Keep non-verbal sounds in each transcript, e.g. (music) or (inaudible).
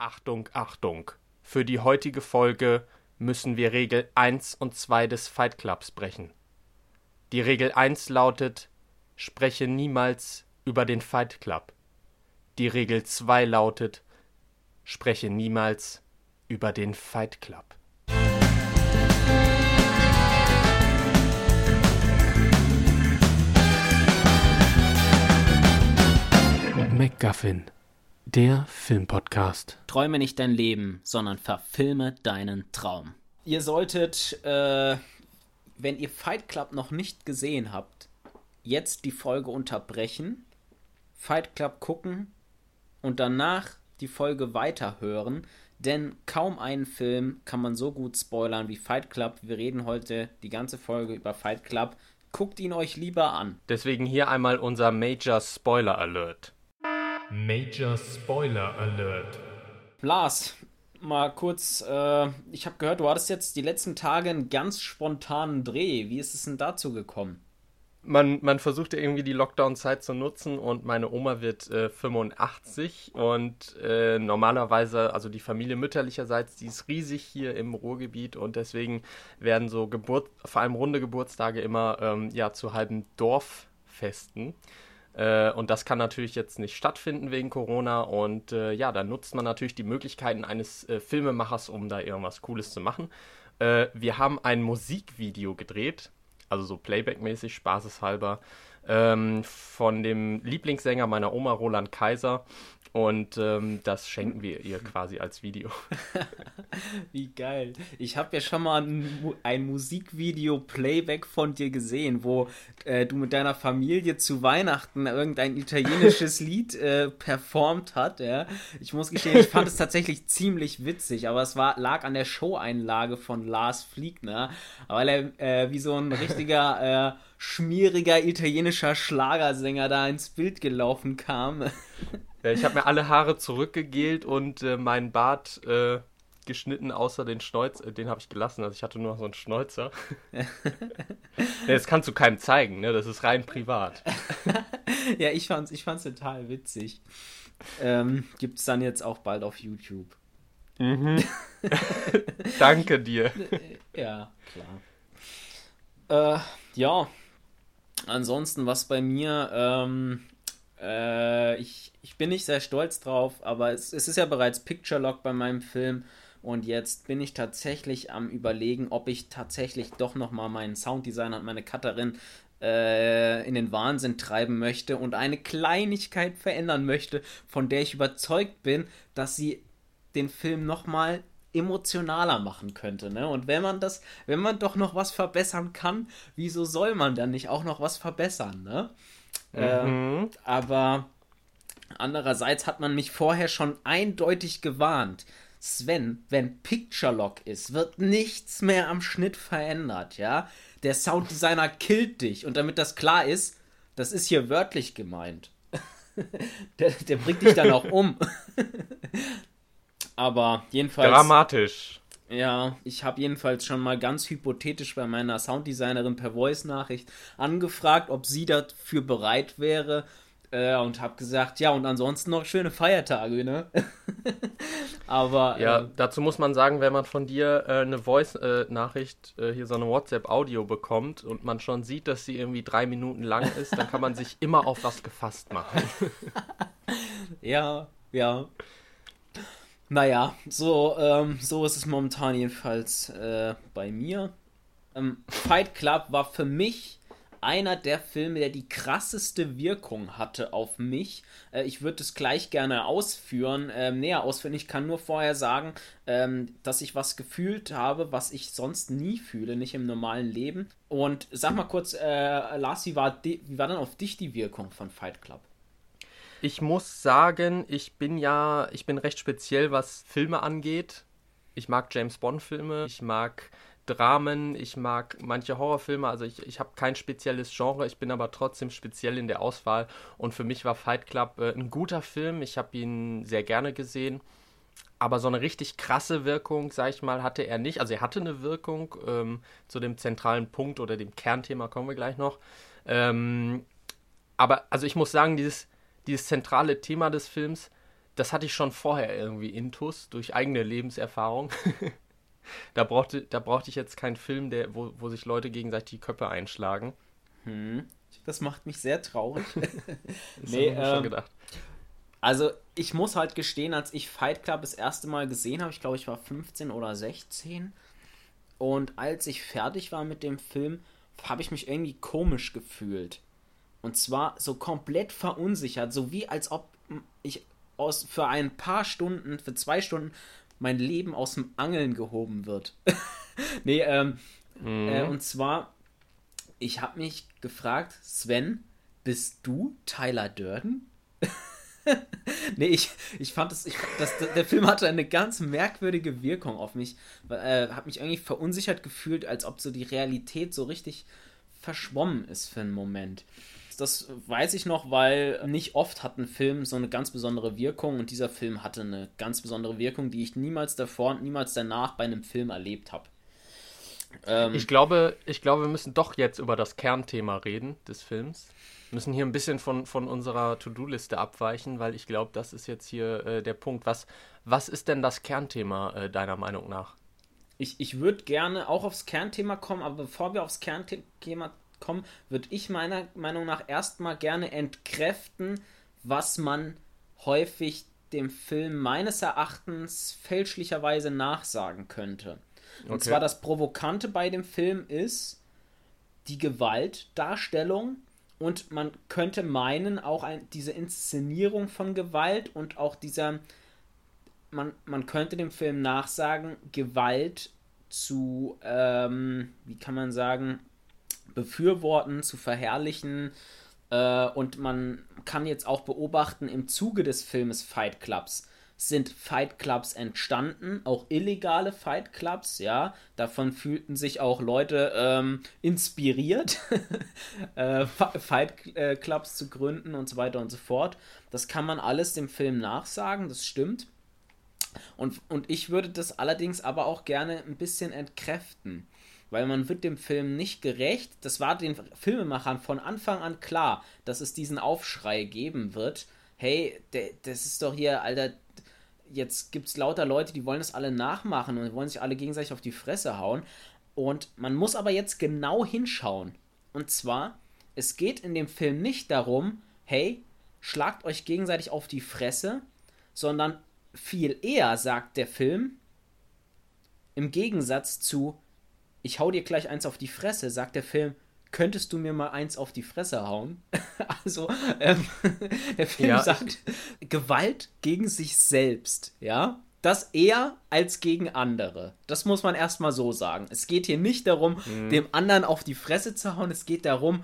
Achtung, Achtung. Für die heutige Folge müssen wir Regel 1 und 2 des Fight Clubs brechen. Die Regel 1 lautet, spreche niemals über den Fight Club. Die Regel 2 lautet, spreche niemals über den Fight Club. MacGuffin, der Filmpodcast. Träume nicht dein Leben, sondern verfilme deinen Traum. Ihr solltet, äh, wenn ihr Fight Club noch nicht gesehen habt, jetzt die Folge unterbrechen, Fight Club gucken und danach die Folge weiterhören, denn kaum einen Film kann man so gut spoilern wie Fight Club. Wir reden heute die ganze Folge über Fight Club. Guckt ihn euch lieber an. Deswegen hier einmal unser Major Spoiler Alert. Major Spoiler Alert. Lars, mal kurz, äh, ich habe gehört, du hattest jetzt die letzten Tage einen ganz spontanen Dreh. Wie ist es denn dazu gekommen? Man, man versucht ja irgendwie die Lockdown-Zeit zu nutzen und meine Oma wird äh, 85 und äh, normalerweise, also die Familie mütterlicherseits, die ist riesig hier im Ruhrgebiet und deswegen werden so Geburt, vor allem runde Geburtstage immer ähm, ja zu halben Dorffesten. Äh, und das kann natürlich jetzt nicht stattfinden wegen Corona. Und äh, ja, da nutzt man natürlich die Möglichkeiten eines äh, Filmemachers, um da irgendwas Cooles zu machen. Äh, wir haben ein Musikvideo gedreht, also so Playback-mäßig, spaßeshalber, ähm, von dem Lieblingssänger meiner Oma, Roland Kaiser. Und ähm, das schenken wir ihr quasi als Video. (laughs) Wie geil. Ich habe ja schon mal ein, ein Musikvideo-Playback von dir gesehen, wo äh, du mit deiner Familie zu Weihnachten irgendein italienisches (laughs) Lied äh, performt hat. Ja. Ich muss gestehen, ich fand es tatsächlich ziemlich witzig, aber es war, lag an der Show-Einlage von Lars Fliegner, weil er äh, wie so ein richtiger äh, schmieriger italienischer Schlagersänger da ins Bild gelaufen kam. (laughs) Ja, ich habe mir alle Haare zurückgegelt und äh, meinen Bart äh, geschnitten, außer den Schnäuzer. Äh, den habe ich gelassen, also ich hatte nur noch so einen Schnäuzer. (laughs) ja, das kannst du keinem zeigen, ne? Das ist rein privat. (laughs) ja, ich fand's, ich fand's total witzig. Ähm, Gibt es dann jetzt auch bald auf YouTube. Mhm. Danke dir. Ja, klar. Äh, ja, ansonsten, was bei mir, ähm, äh, ich, ich bin nicht sehr stolz drauf, aber es, es ist ja bereits Picture Lock bei meinem Film. Und jetzt bin ich tatsächlich am überlegen, ob ich tatsächlich doch nochmal meinen Sounddesigner und meine Cutterin äh, in den Wahnsinn treiben möchte und eine Kleinigkeit verändern möchte, von der ich überzeugt bin, dass sie den Film nochmal emotionaler machen könnte, ne? Und wenn man das, wenn man doch noch was verbessern kann, wieso soll man dann nicht auch noch was verbessern, ne? Mhm. Äh, aber andererseits hat man mich vorher schon eindeutig gewarnt. Sven, wenn Picture Lock ist, wird nichts mehr am Schnitt verändert, ja? Der Sounddesigner killt dich und damit das klar ist, das ist hier wörtlich gemeint. (laughs) der, der bringt dich dann auch um. (laughs) Aber jedenfalls. Dramatisch. Ja, ich habe jedenfalls schon mal ganz hypothetisch bei meiner Sounddesignerin per Voice-Nachricht angefragt, ob sie dafür bereit wäre. Äh, und habe gesagt, ja, und ansonsten noch schöne Feiertage, ne? (laughs) Aber. Ja, äh, dazu muss man sagen, wenn man von dir äh, eine Voice-Nachricht, äh, hier so eine WhatsApp-Audio bekommt und man schon sieht, dass sie irgendwie drei Minuten lang ist, dann kann man sich immer auf was gefasst machen. (laughs) ja, ja. Naja, so, ähm, so ist es momentan jedenfalls äh, bei mir. Ähm, Fight Club war für mich einer der Filme, der die krasseste Wirkung hatte auf mich. Äh, ich würde es gleich gerne ausführen, äh, näher ausführen. Ich kann nur vorher sagen, ähm, dass ich was gefühlt habe, was ich sonst nie fühle, nicht im normalen Leben. Und sag mal kurz, äh, Lars, wie war, wie war dann auf dich die Wirkung von Fight Club? Ich muss sagen, ich bin ja, ich bin recht speziell, was Filme angeht. Ich mag James Bond-Filme, ich mag Dramen, ich mag manche Horrorfilme, also ich, ich habe kein spezielles Genre, ich bin aber trotzdem speziell in der Auswahl und für mich war Fight Club äh, ein guter Film, ich habe ihn sehr gerne gesehen, aber so eine richtig krasse Wirkung, sag ich mal, hatte er nicht. Also er hatte eine Wirkung, ähm, zu dem zentralen Punkt oder dem Kernthema kommen wir gleich noch. Ähm, aber also ich muss sagen, dieses dieses zentrale Thema des Films, das hatte ich schon vorher irgendwie intus durch eigene Lebenserfahrung. (laughs) da, brauchte, da brauchte ich jetzt keinen Film, der, wo, wo sich Leute gegenseitig die Köpfe einschlagen. Hm. Das macht mich sehr traurig. (laughs) das nee, habe ich ähm, schon gedacht. Also, ich muss halt gestehen, als ich Fight Club das erste Mal gesehen habe, ich glaube, ich war 15 oder 16. Und als ich fertig war mit dem Film, habe ich mich irgendwie komisch gefühlt. Und zwar so komplett verunsichert, so wie als ob ich aus, für ein paar Stunden, für zwei Stunden, mein Leben aus dem Angeln gehoben wird. (laughs) nee, ähm, mhm. äh, und zwar, ich habe mich gefragt, Sven, bist du Tyler Durden? (laughs) nee, ich, ich fand es, ich, das, der Film hatte eine ganz merkwürdige Wirkung auf mich. Äh, habe mich irgendwie verunsichert gefühlt, als ob so die Realität so richtig verschwommen ist für einen Moment. Das weiß ich noch, weil nicht oft hat ein Film so eine ganz besondere Wirkung und dieser Film hatte eine ganz besondere Wirkung, die ich niemals davor und niemals danach bei einem Film erlebt habe. Ähm, ich, glaube, ich glaube, wir müssen doch jetzt über das Kernthema reden des Films. Wir müssen hier ein bisschen von, von unserer To-Do-Liste abweichen, weil ich glaube, das ist jetzt hier äh, der Punkt. Was, was ist denn das Kernthema äh, deiner Meinung nach? Ich, ich würde gerne auch aufs Kernthema kommen, aber bevor wir aufs Kernthema kommen, würde ich meiner Meinung nach erstmal gerne entkräften, was man häufig dem Film meines Erachtens fälschlicherweise nachsagen könnte. Und okay. zwar das Provokante bei dem Film ist die Gewaltdarstellung und man könnte meinen, auch ein, diese Inszenierung von Gewalt und auch dieser, man, man könnte dem Film nachsagen, Gewalt zu, ähm, wie kann man sagen, befürworten, zu verherrlichen. Äh, und man kann jetzt auch beobachten, im Zuge des Filmes Fight Clubs sind Fight Clubs entstanden, auch illegale Fight Clubs, ja. Davon fühlten sich auch Leute ähm, inspiriert, (laughs) äh, Fight äh, Clubs zu gründen und so weiter und so fort. Das kann man alles dem Film nachsagen, das stimmt. Und, und ich würde das allerdings aber auch gerne ein bisschen entkräften weil man wird dem Film nicht gerecht. Das war den Filmemachern von Anfang an klar, dass es diesen Aufschrei geben wird. Hey, das ist doch hier, Alter, jetzt gibt es lauter Leute, die wollen das alle nachmachen und wollen sich alle gegenseitig auf die Fresse hauen. Und man muss aber jetzt genau hinschauen. Und zwar, es geht in dem Film nicht darum, hey, schlagt euch gegenseitig auf die Fresse, sondern viel eher sagt der Film, im Gegensatz zu, ich hau dir gleich eins auf die Fresse, sagt der Film, könntest du mir mal eins auf die Fresse hauen? (laughs) also, ähm, (laughs) der Film ja. sagt, Gewalt gegen sich selbst, ja? Das eher als gegen andere. Das muss man erstmal so sagen. Es geht hier nicht darum, mhm. dem anderen auf die Fresse zu hauen. Es geht darum,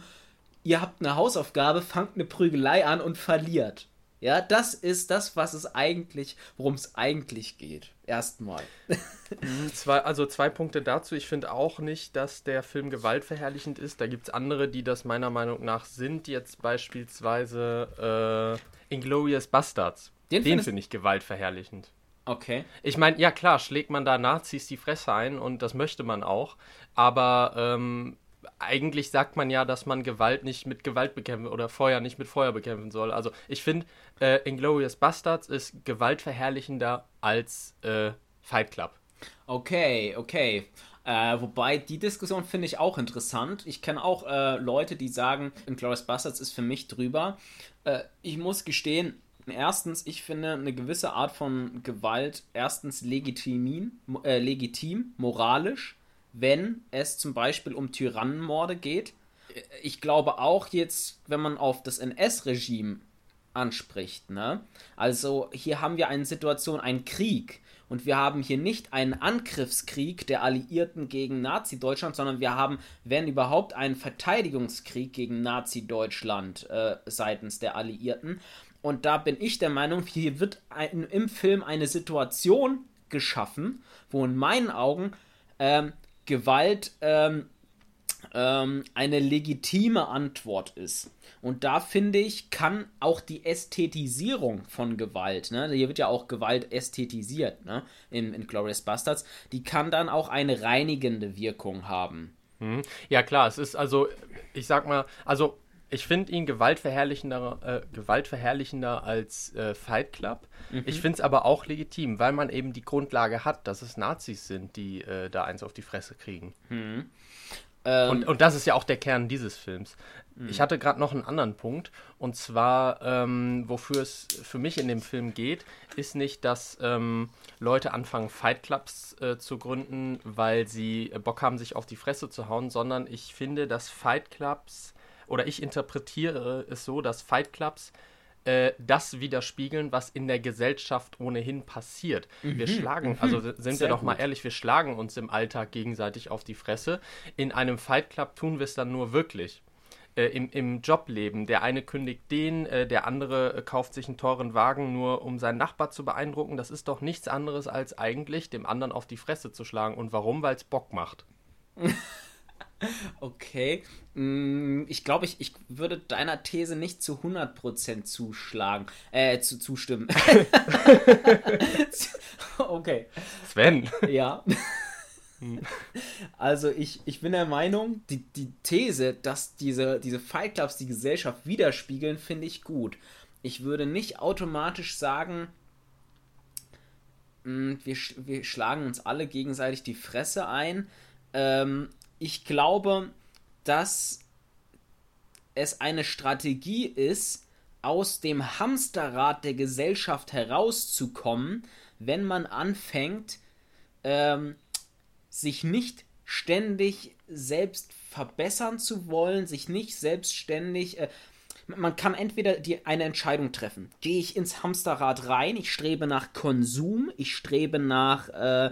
ihr habt eine Hausaufgabe, fangt eine Prügelei an und verliert. Ja, das ist das, was es eigentlich, worum es eigentlich geht. Erstmal. (laughs) Mhm, zwei, also zwei Punkte dazu. Ich finde auch nicht, dass der Film gewaltverherrlichend ist. Da gibt es andere, die das meiner Meinung nach sind. Jetzt beispielsweise äh, Inglorious Bastards. Den, Den finde ich gewaltverherrlichend. Okay. Ich meine, ja klar, schlägt man da Nazis die Fresse ein und das möchte man auch. Aber ähm, eigentlich sagt man ja, dass man Gewalt nicht mit Gewalt bekämpfen oder Feuer nicht mit Feuer bekämpfen soll. Also ich finde, äh, Inglorious Bastards ist gewaltverherrlichender als äh, Fight Club. Okay, okay. Äh, wobei die Diskussion finde ich auch interessant. Ich kenne auch äh, Leute, die sagen, Inglourious Bastards ist für mich drüber. Äh, ich muss gestehen, erstens, ich finde eine gewisse Art von Gewalt erstens legitim, äh, legitim moralisch wenn es zum Beispiel um Tyrannenmorde geht. Ich glaube auch jetzt, wenn man auf das NS-Regime anspricht, ne? Also hier haben wir eine Situation, einen Krieg. Und wir haben hier nicht einen Angriffskrieg der Alliierten gegen Nazi-Deutschland, sondern wir haben, wenn überhaupt, einen Verteidigungskrieg gegen Nazi-Deutschland äh, seitens der Alliierten. Und da bin ich der Meinung, hier wird ein, im Film eine Situation geschaffen, wo in meinen Augen ähm, Gewalt ähm, ähm, eine legitime Antwort ist. Und da finde ich, kann auch die Ästhetisierung von Gewalt, ne, hier wird ja auch Gewalt ästhetisiert, ne, in, in Glorious Bastards, die kann dann auch eine reinigende Wirkung haben. Mhm. Ja, klar, es ist also, ich sag mal, also Ich finde ihn gewaltverherrlichender, äh, gewaltverherrlichender als äh, Fight Club. Mhm. Ich finde es aber auch legitim, weil man eben die Grundlage hat, dass es Nazis sind, die äh, da eins auf die Fresse kriegen. Mhm. Ähm, und, und das ist ja auch der Kern dieses Films. Mhm. Ich hatte gerade noch einen anderen Punkt. Und zwar, ähm, wofür es für mich in dem Film geht, ist nicht, dass ähm, Leute anfangen, Fight Clubs äh, zu gründen, weil sie Bock haben, sich auf die Fresse zu hauen, sondern ich finde, dass Fight Clubs, oder ich interpretiere es so, dass Fight Clubs äh, das widerspiegeln, was in der Gesellschaft ohnehin passiert. Mhm. Wir schlagen, mhm. also sind Sehr wir doch mal ehrlich, wir schlagen uns im Alltag gegenseitig auf die Fresse. In einem Fight Club tun wir es dann nur wirklich. Äh, im, im Jobleben. Der eine kündigt den, äh, der andere äh, kauft sich einen teuren Wagen, nur um seinen Nachbar zu beeindrucken. Das ist doch nichts anderes, als eigentlich dem anderen auf die Fresse zu schlagen. Und warum? Weil es Bock macht. (laughs) Okay. Mm, ich glaube, ich, ich würde deiner These nicht zu 100% zuschlagen. Äh, zu, zustimmen. (laughs) okay. Sven. Ja. Also ich, ich bin der Meinung, die, die These, dass diese, diese Fight Clubs die Gesellschaft widerspiegeln, finde ich gut. Ich würde nicht automatisch sagen, mm, wir, wir schlagen uns alle gegenseitig die Fresse ein. Ähm, ich glaube, dass es eine Strategie ist, aus dem Hamsterrad der Gesellschaft herauszukommen, wenn man anfängt, ähm, sich nicht ständig selbst verbessern zu wollen, sich nicht selbstständig. Äh, man kann entweder die, eine Entscheidung treffen. Gehe ich ins Hamsterrad rein, ich strebe nach Konsum, ich strebe nach äh,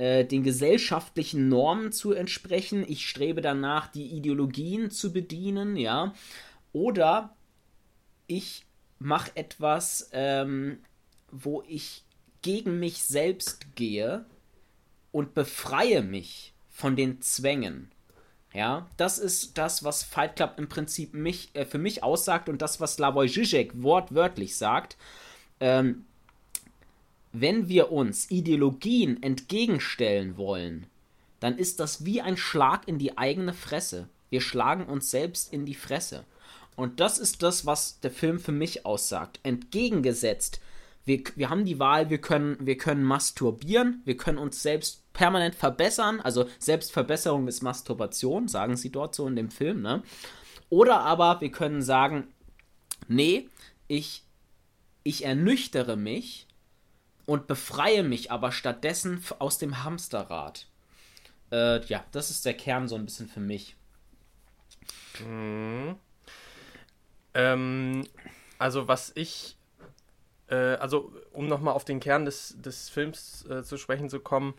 äh, den gesellschaftlichen Normen zu entsprechen, ich strebe danach, die Ideologien zu bedienen, ja. Oder ich mache etwas, ähm, wo ich gegen mich selbst gehe und befreie mich von den Zwängen. Ja, das ist das, was Fight Club im Prinzip mich, äh, für mich aussagt und das, was Slavoj Žižek wortwörtlich sagt. Ähm, wenn wir uns Ideologien entgegenstellen wollen, dann ist das wie ein Schlag in die eigene Fresse. Wir schlagen uns selbst in die Fresse. Und das ist das, was der Film für mich aussagt. Entgegengesetzt wir, wir haben die Wahl, wir können, wir können masturbieren, wir können uns selbst permanent verbessern. Also Selbstverbesserung ist Masturbation, sagen sie dort so in dem Film, ne? Oder aber wir können sagen, nee, ich, ich ernüchtere mich und befreie mich aber stattdessen aus dem Hamsterrad. Äh, ja, das ist der Kern so ein bisschen für mich. Mhm. Ähm, also was ich äh, also um nochmal auf den Kern des, des Films äh, zu sprechen zu kommen,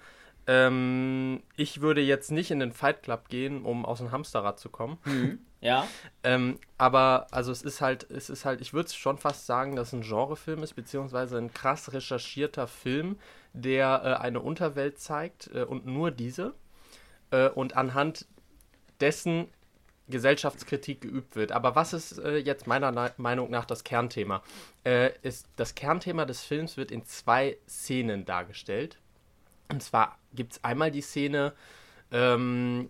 ähm, ich würde jetzt nicht in den Fight Club gehen, um aus dem Hamsterrad zu kommen. Mhm. Ja. (laughs) ähm, aber also es ist halt, es ist halt, ich würde schon fast sagen, dass es ein Genrefilm ist, beziehungsweise ein krass recherchierter Film, der äh, eine Unterwelt zeigt äh, und nur diese. Äh, und anhand dessen Gesellschaftskritik geübt wird. Aber was ist äh, jetzt meiner Na Meinung nach das Kernthema? Äh, ist, das Kernthema des Films wird in zwei Szenen dargestellt. Und zwar gibt es einmal die Szene, ähm,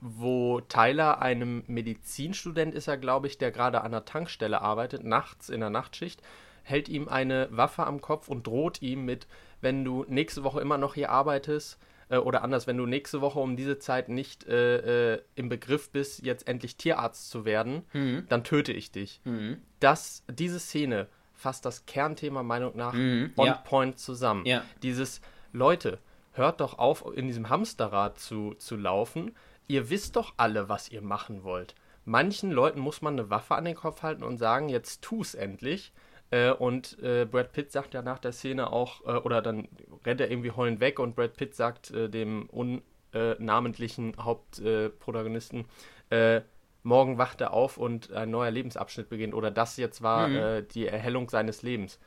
wo Tyler einem Medizinstudent ist er, glaube ich, der gerade an der Tankstelle arbeitet, nachts in der Nachtschicht, hält ihm eine Waffe am Kopf und droht ihm mit, wenn du nächste Woche immer noch hier arbeitest, äh, oder anders, wenn du nächste Woche um diese Zeit nicht äh, äh, im Begriff bist, jetzt endlich Tierarzt zu werden, mhm. dann töte ich dich. Mhm. Das, diese Szene fasst das Kernthema Meinung nach mhm. on ja. point zusammen. Ja. Dieses, Leute, hört doch auf, in diesem Hamsterrad zu, zu laufen. Ihr wisst doch alle, was ihr machen wollt. Manchen Leuten muss man eine Waffe an den Kopf halten und sagen, jetzt tu es endlich. Äh, und äh, Brad Pitt sagt ja nach der Szene auch, äh, oder dann rennt er irgendwie heulend weg und Brad Pitt sagt äh, dem unnamentlichen Hauptprotagonisten, äh, morgen wacht er auf und ein neuer Lebensabschnitt beginnt. Oder das jetzt war mhm. die Erhellung seines Lebens.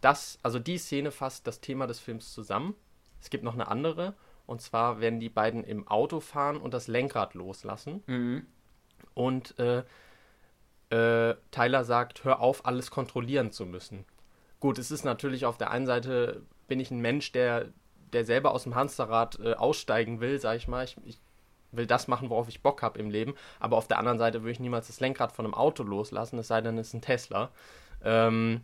Das, also die Szene fasst das Thema des Films zusammen. Es gibt noch eine andere. Und zwar werden die beiden im Auto fahren und das Lenkrad loslassen. Mhm. Und äh, äh, Tyler sagt, hör auf, alles kontrollieren zu müssen. Gut, es ist natürlich auf der einen Seite, bin ich ein Mensch, der, der selber aus dem Hamsterrad äh, aussteigen will, sag ich mal. Ich, ich will das machen, worauf ich Bock habe im Leben. Aber auf der anderen Seite würde ich niemals das Lenkrad von einem Auto loslassen, es sei denn, es ist ein Tesla. Ähm,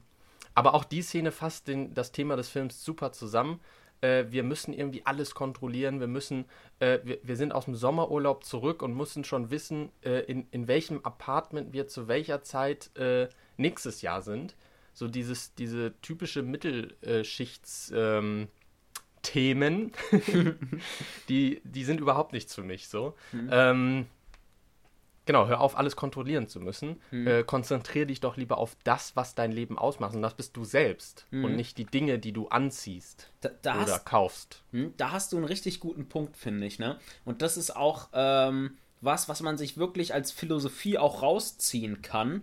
aber auch die Szene fasst den, das Thema des Films super zusammen. Äh, wir müssen irgendwie alles kontrollieren. Wir müssen, äh, wir, wir sind aus dem Sommerurlaub zurück und müssen schon wissen, äh, in, in welchem Apartment wir zu welcher Zeit äh, nächstes Jahr sind. So dieses, diese typische Mittelschichts- ähm, Themen, (laughs) die, die sind überhaupt nichts für mich so. Mhm. Ähm, genau, hör auf, alles kontrollieren zu müssen. Mhm. Äh, konzentriere dich doch lieber auf das, was dein Leben ausmacht. Und das bist du selbst mhm. und nicht die Dinge, die du anziehst da, da oder hast, kaufst. Hm, da hast du einen richtig guten Punkt, finde ich. Ne? Und das ist auch ähm, was, was man sich wirklich als Philosophie auch rausziehen kann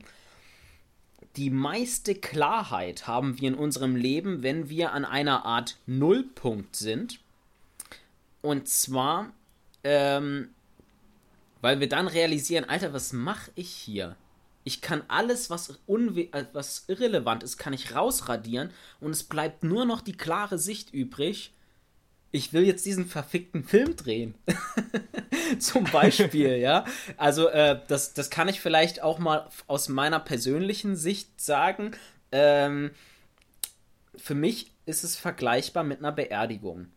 die meiste Klarheit haben wir in unserem Leben, wenn wir an einer Art Nullpunkt sind. Und zwar, ähm, weil wir dann realisieren, Alter, was mache ich hier? Ich kann alles, was, äh, was irrelevant ist, kann ich rausradieren und es bleibt nur noch die klare Sicht übrig ich will jetzt diesen verfickten Film drehen. (laughs) Zum Beispiel, (laughs) ja. Also, äh, das, das kann ich vielleicht auch mal aus meiner persönlichen Sicht sagen. Ähm, für mich ist es vergleichbar mit einer Beerdigung.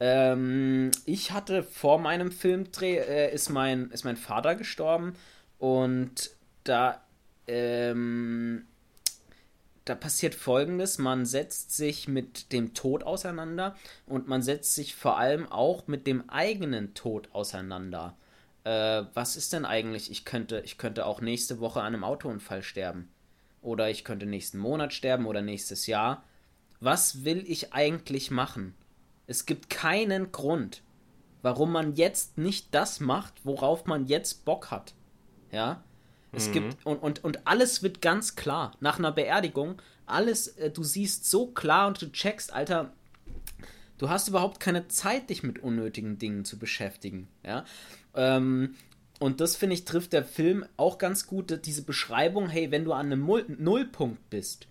Ähm, ich hatte vor meinem Filmdreh, äh, ist, mein, ist mein Vater gestorben und da ähm, da passiert folgendes: Man setzt sich mit dem Tod auseinander und man setzt sich vor allem auch mit dem eigenen Tod auseinander. Äh, was ist denn eigentlich? Ich könnte, ich könnte auch nächste Woche an einem Autounfall sterben. Oder ich könnte nächsten Monat sterben oder nächstes Jahr. Was will ich eigentlich machen? Es gibt keinen Grund, warum man jetzt nicht das macht, worauf man jetzt Bock hat. Ja? Es mhm. gibt, und, und, und alles wird ganz klar. Nach einer Beerdigung, alles, äh, du siehst so klar und du checkst, Alter, du hast überhaupt keine Zeit, dich mit unnötigen Dingen zu beschäftigen. Ja. Ähm, und das finde ich trifft der Film auch ganz gut, diese Beschreibung, hey, wenn du an einem Nullpunkt bist,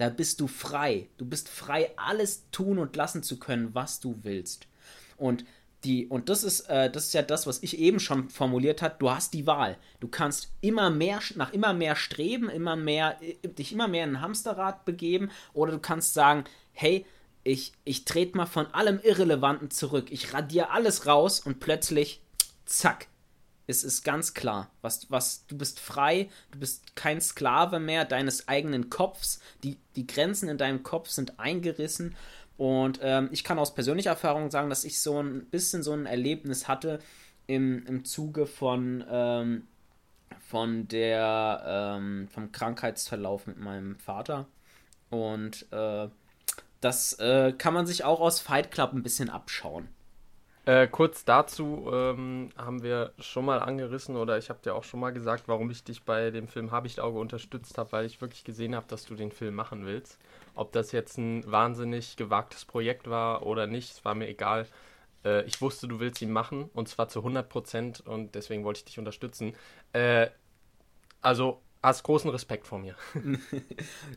da bist du frei. Du bist frei, alles tun und lassen zu können, was du willst. Und die, und das ist, äh, das ist ja das, was ich eben schon formuliert habe, du hast die Wahl. Du kannst immer mehr, nach immer mehr streben, immer mehr, äh, dich immer mehr in ein Hamsterrad begeben, oder du kannst sagen, hey, ich, ich trete mal von allem Irrelevanten zurück. Ich radiere alles raus und plötzlich, zack, es ist ganz klar, was, was, du bist frei, du bist kein Sklave mehr deines eigenen Kopfs, die, die Grenzen in deinem Kopf sind eingerissen und ähm, ich kann aus persönlicher Erfahrung sagen, dass ich so ein bisschen so ein Erlebnis hatte im, im Zuge von, ähm, von der, ähm, vom Krankheitsverlauf mit meinem Vater. Und äh, das äh, kann man sich auch aus Fight Club ein bisschen abschauen. Äh, kurz dazu ähm, haben wir schon mal angerissen oder ich habe dir auch schon mal gesagt, warum ich dich bei dem Film Habichtauge unterstützt habe, weil ich wirklich gesehen habe, dass du den Film machen willst. Ob das jetzt ein wahnsinnig gewagtes Projekt war oder nicht, es war mir egal. Äh, ich wusste, du willst ihn machen und zwar zu 100 Prozent und deswegen wollte ich dich unterstützen. Äh, also hast großen Respekt vor mir. (laughs)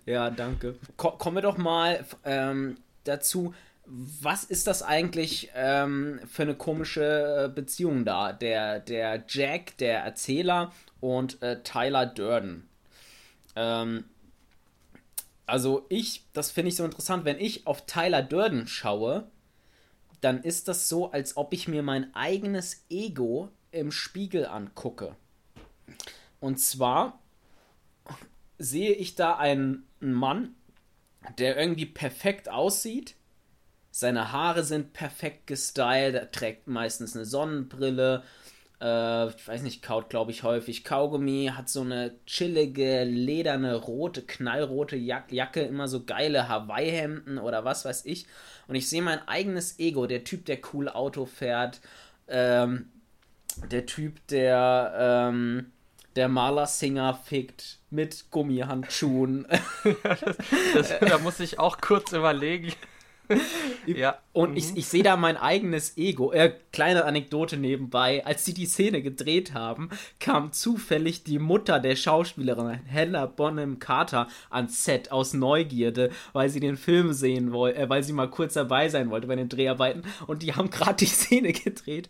ja, danke. Ko kommen wir doch mal ähm, dazu was ist das eigentlich ähm, für eine komische äh, Beziehung da? Der, der Jack, der Erzähler und äh, Tyler Durden. Ähm, also ich, das finde ich so interessant, wenn ich auf Tyler Durden schaue, dann ist das so, als ob ich mir mein eigenes Ego im Spiegel angucke. Und zwar sehe ich da einen Mann, der irgendwie perfekt aussieht, seine Haare sind perfekt gestylt, er trägt meistens eine Sonnenbrille. Äh, ich weiß nicht, kaut, glaube ich, häufig Kaugummi, hat so eine chillige, lederne, rote, knallrote Jack Jacke, immer so geile Hawaii-Hemden oder was weiß ich. Und ich sehe mein eigenes Ego, der Typ, der cool Auto fährt, ähm, der Typ, der, ähm, der Malersinger fickt mit Gummihandschuhen. (laughs) das, das, da muss ich auch kurz überlegen. (laughs) ja. Und mhm. ich, ich sehe da mein eigenes Ego. Äh, kleine Anekdote nebenbei. Als sie die Szene gedreht haben, kam zufällig die Mutter der Schauspielerin, Hella Bonham Carter, ans Set aus Neugierde, weil sie den Film sehen wollte, äh, weil sie mal kurz dabei sein wollte bei den Dreharbeiten. Und die haben (laughs) gerade die Szene gedreht,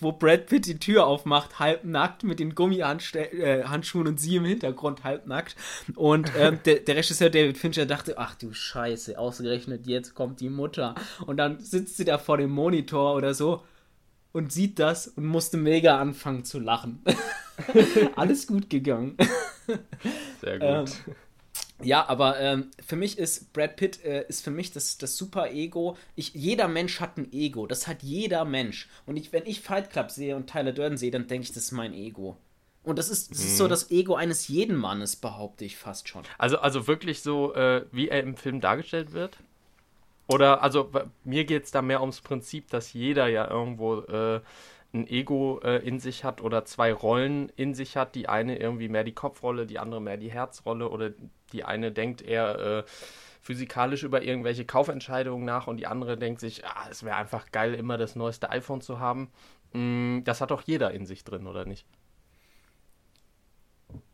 wo Brad Pitt die Tür aufmacht, halbnackt mit den Gummihandschuhen äh, und sie im Hintergrund halbnackt. Und ähm, (laughs) der, der Regisseur David Fincher dachte, ach du Scheiße, ausgerechnet jetzt kommt die Mutter. Und dann dann sitzt sie da vor dem Monitor oder so und sieht das und musste mega anfangen zu lachen. (laughs) Alles gut gegangen. Sehr gut. Ähm, ja, aber ähm, für mich ist Brad Pitt äh, ist für mich das, das super Ego. Ich, jeder Mensch hat ein Ego. Das hat jeder Mensch. Und ich, wenn ich Fight Club sehe und Tyler Durden sehe, dann denke ich, das ist mein Ego. Und das ist, das ist so mhm. das Ego eines jeden Mannes, behaupte ich fast schon. Also, also wirklich so, äh, wie er im Film dargestellt wird? Oder, also mir geht es da mehr ums Prinzip, dass jeder ja irgendwo äh, ein Ego äh, in sich hat oder zwei Rollen in sich hat. Die eine irgendwie mehr die Kopfrolle, die andere mehr die Herzrolle oder die eine denkt eher äh, physikalisch über irgendwelche Kaufentscheidungen nach und die andere denkt sich, ah, es wäre einfach geil, immer das neueste iPhone zu haben. Mm, das hat doch jeder in sich drin, oder nicht?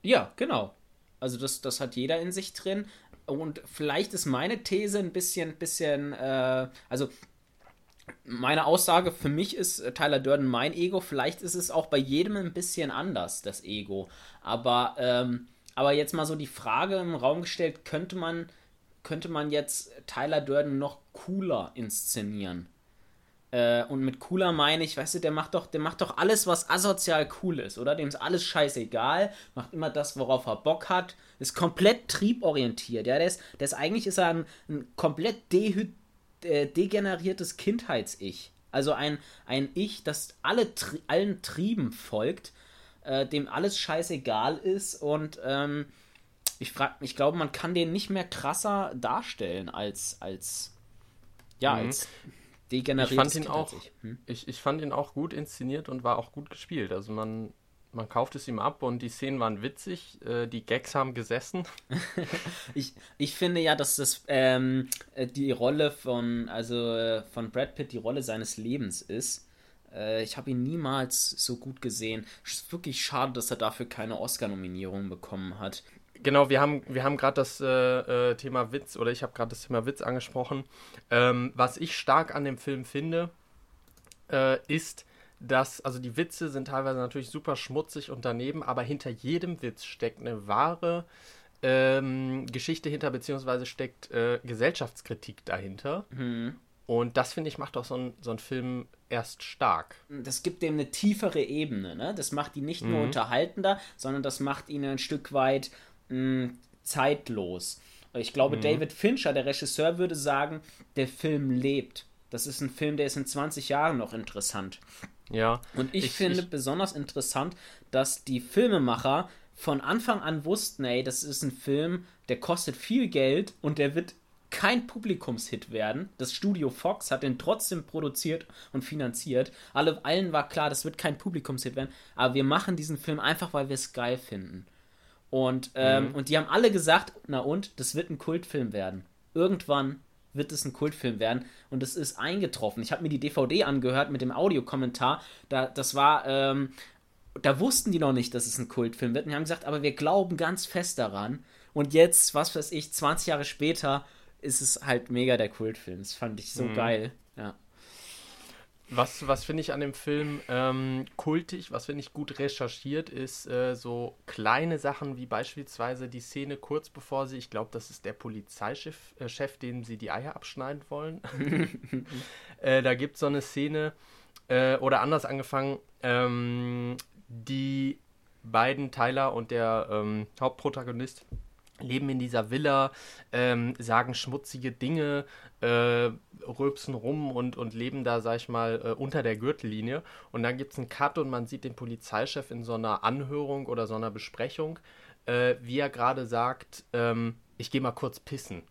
Ja, genau. Also das, das hat jeder in sich drin. Und vielleicht ist meine These ein bisschen, bisschen, äh, also meine Aussage für mich ist äh, Tyler Durden mein Ego. Vielleicht ist es auch bei jedem ein bisschen anders, das Ego. Aber, ähm, aber jetzt mal so die Frage im Raum gestellt, könnte man, könnte man jetzt Tyler Durden noch cooler inszenieren? Äh, und mit cooler meine ich, weißt du, der macht doch, der macht doch alles, was asozial cool ist, oder? Dem ist alles scheißegal, macht immer das, worauf er Bock hat, ist komplett trieborientiert, ja, der ist, der ist eigentlich ist er ein, ein komplett de äh, degeneriertes Kindheits-Ich. Also ein, ein Ich, das alle, tri allen Trieben folgt, äh, dem alles scheißegal ist und ähm, ich frage, ich glaube, man kann den nicht mehr krasser darstellen als, als, ja, mhm. als degeneriert. Ich fand ihn auch, hm? ich, ich fand ihn auch gut inszeniert und war auch gut gespielt. Also man, man kauft es ihm ab und die Szenen waren witzig, äh, die Gags haben gesessen. (laughs) ich, ich finde ja, dass das ähm, äh, die Rolle von, also äh, von Brad Pitt die Rolle seines Lebens ist. Äh, ich habe ihn niemals so gut gesehen. Es ist wirklich schade, dass er dafür keine Oscar-Nominierung bekommen hat. Genau, wir haben, wir haben gerade das äh, äh, Thema Witz oder ich habe gerade das Thema Witz angesprochen. Ähm, was ich stark an dem Film finde, äh, ist, dass, also die Witze sind teilweise natürlich super schmutzig und daneben, aber hinter jedem Witz steckt eine wahre ähm, Geschichte hinter, beziehungsweise steckt äh, Gesellschaftskritik dahinter. Mhm. Und das, finde ich, macht auch so ein, so Film erst stark. Das gibt dem eine tiefere Ebene, ne? Das macht ihn nicht mhm. nur unterhaltender, sondern das macht ihn ein Stück weit mh, zeitlos. Ich glaube, mhm. David Fincher, der Regisseur, würde sagen, der Film lebt. Das ist ein Film, der ist in 20 Jahren noch interessant. Ja. Und ich, ich finde ich, besonders interessant, dass die Filmemacher von Anfang an wussten, ey, das ist ein Film, der kostet viel Geld und der wird kein Publikumshit werden. Das Studio Fox hat den trotzdem produziert und finanziert. Alle, allen war klar, das wird kein Publikumshit werden. Aber wir machen diesen Film einfach, weil wir es geil finden. Und, ähm, mhm. und die haben alle gesagt, na und, das wird ein Kultfilm werden. Irgendwann wird es ein Kultfilm werden. Und es ist eingetroffen. Ich habe mir die DVD angehört mit dem Audiokommentar. Da, das war, ähm, da wussten die noch nicht, dass es ein Kultfilm wird. Und die haben gesagt, aber wir glauben ganz fest daran. Und jetzt, was weiß ich, 20 Jahre später ist es halt mega der Kultfilm. Das fand ich so mhm. geil. Ja. Was, was finde ich an dem Film ähm, kultig, was finde ich gut recherchiert, ist äh, so kleine Sachen wie beispielsweise die Szene kurz bevor sie, ich glaube, das ist der Polizeichef, äh, Chef, dem sie die Eier abschneiden wollen. (laughs) äh, da gibt es so eine Szene, äh, oder anders angefangen, ähm, die beiden Tyler und der ähm, Hauptprotagonist leben in dieser Villa, ähm, sagen schmutzige Dinge, äh, rülpsen rum und, und leben da, sag ich mal, äh, unter der Gürtellinie. Und dann gibt es einen Cut und man sieht den Polizeichef in so einer Anhörung oder so einer Besprechung, äh, wie er gerade sagt, ähm, ich gehe mal kurz pissen.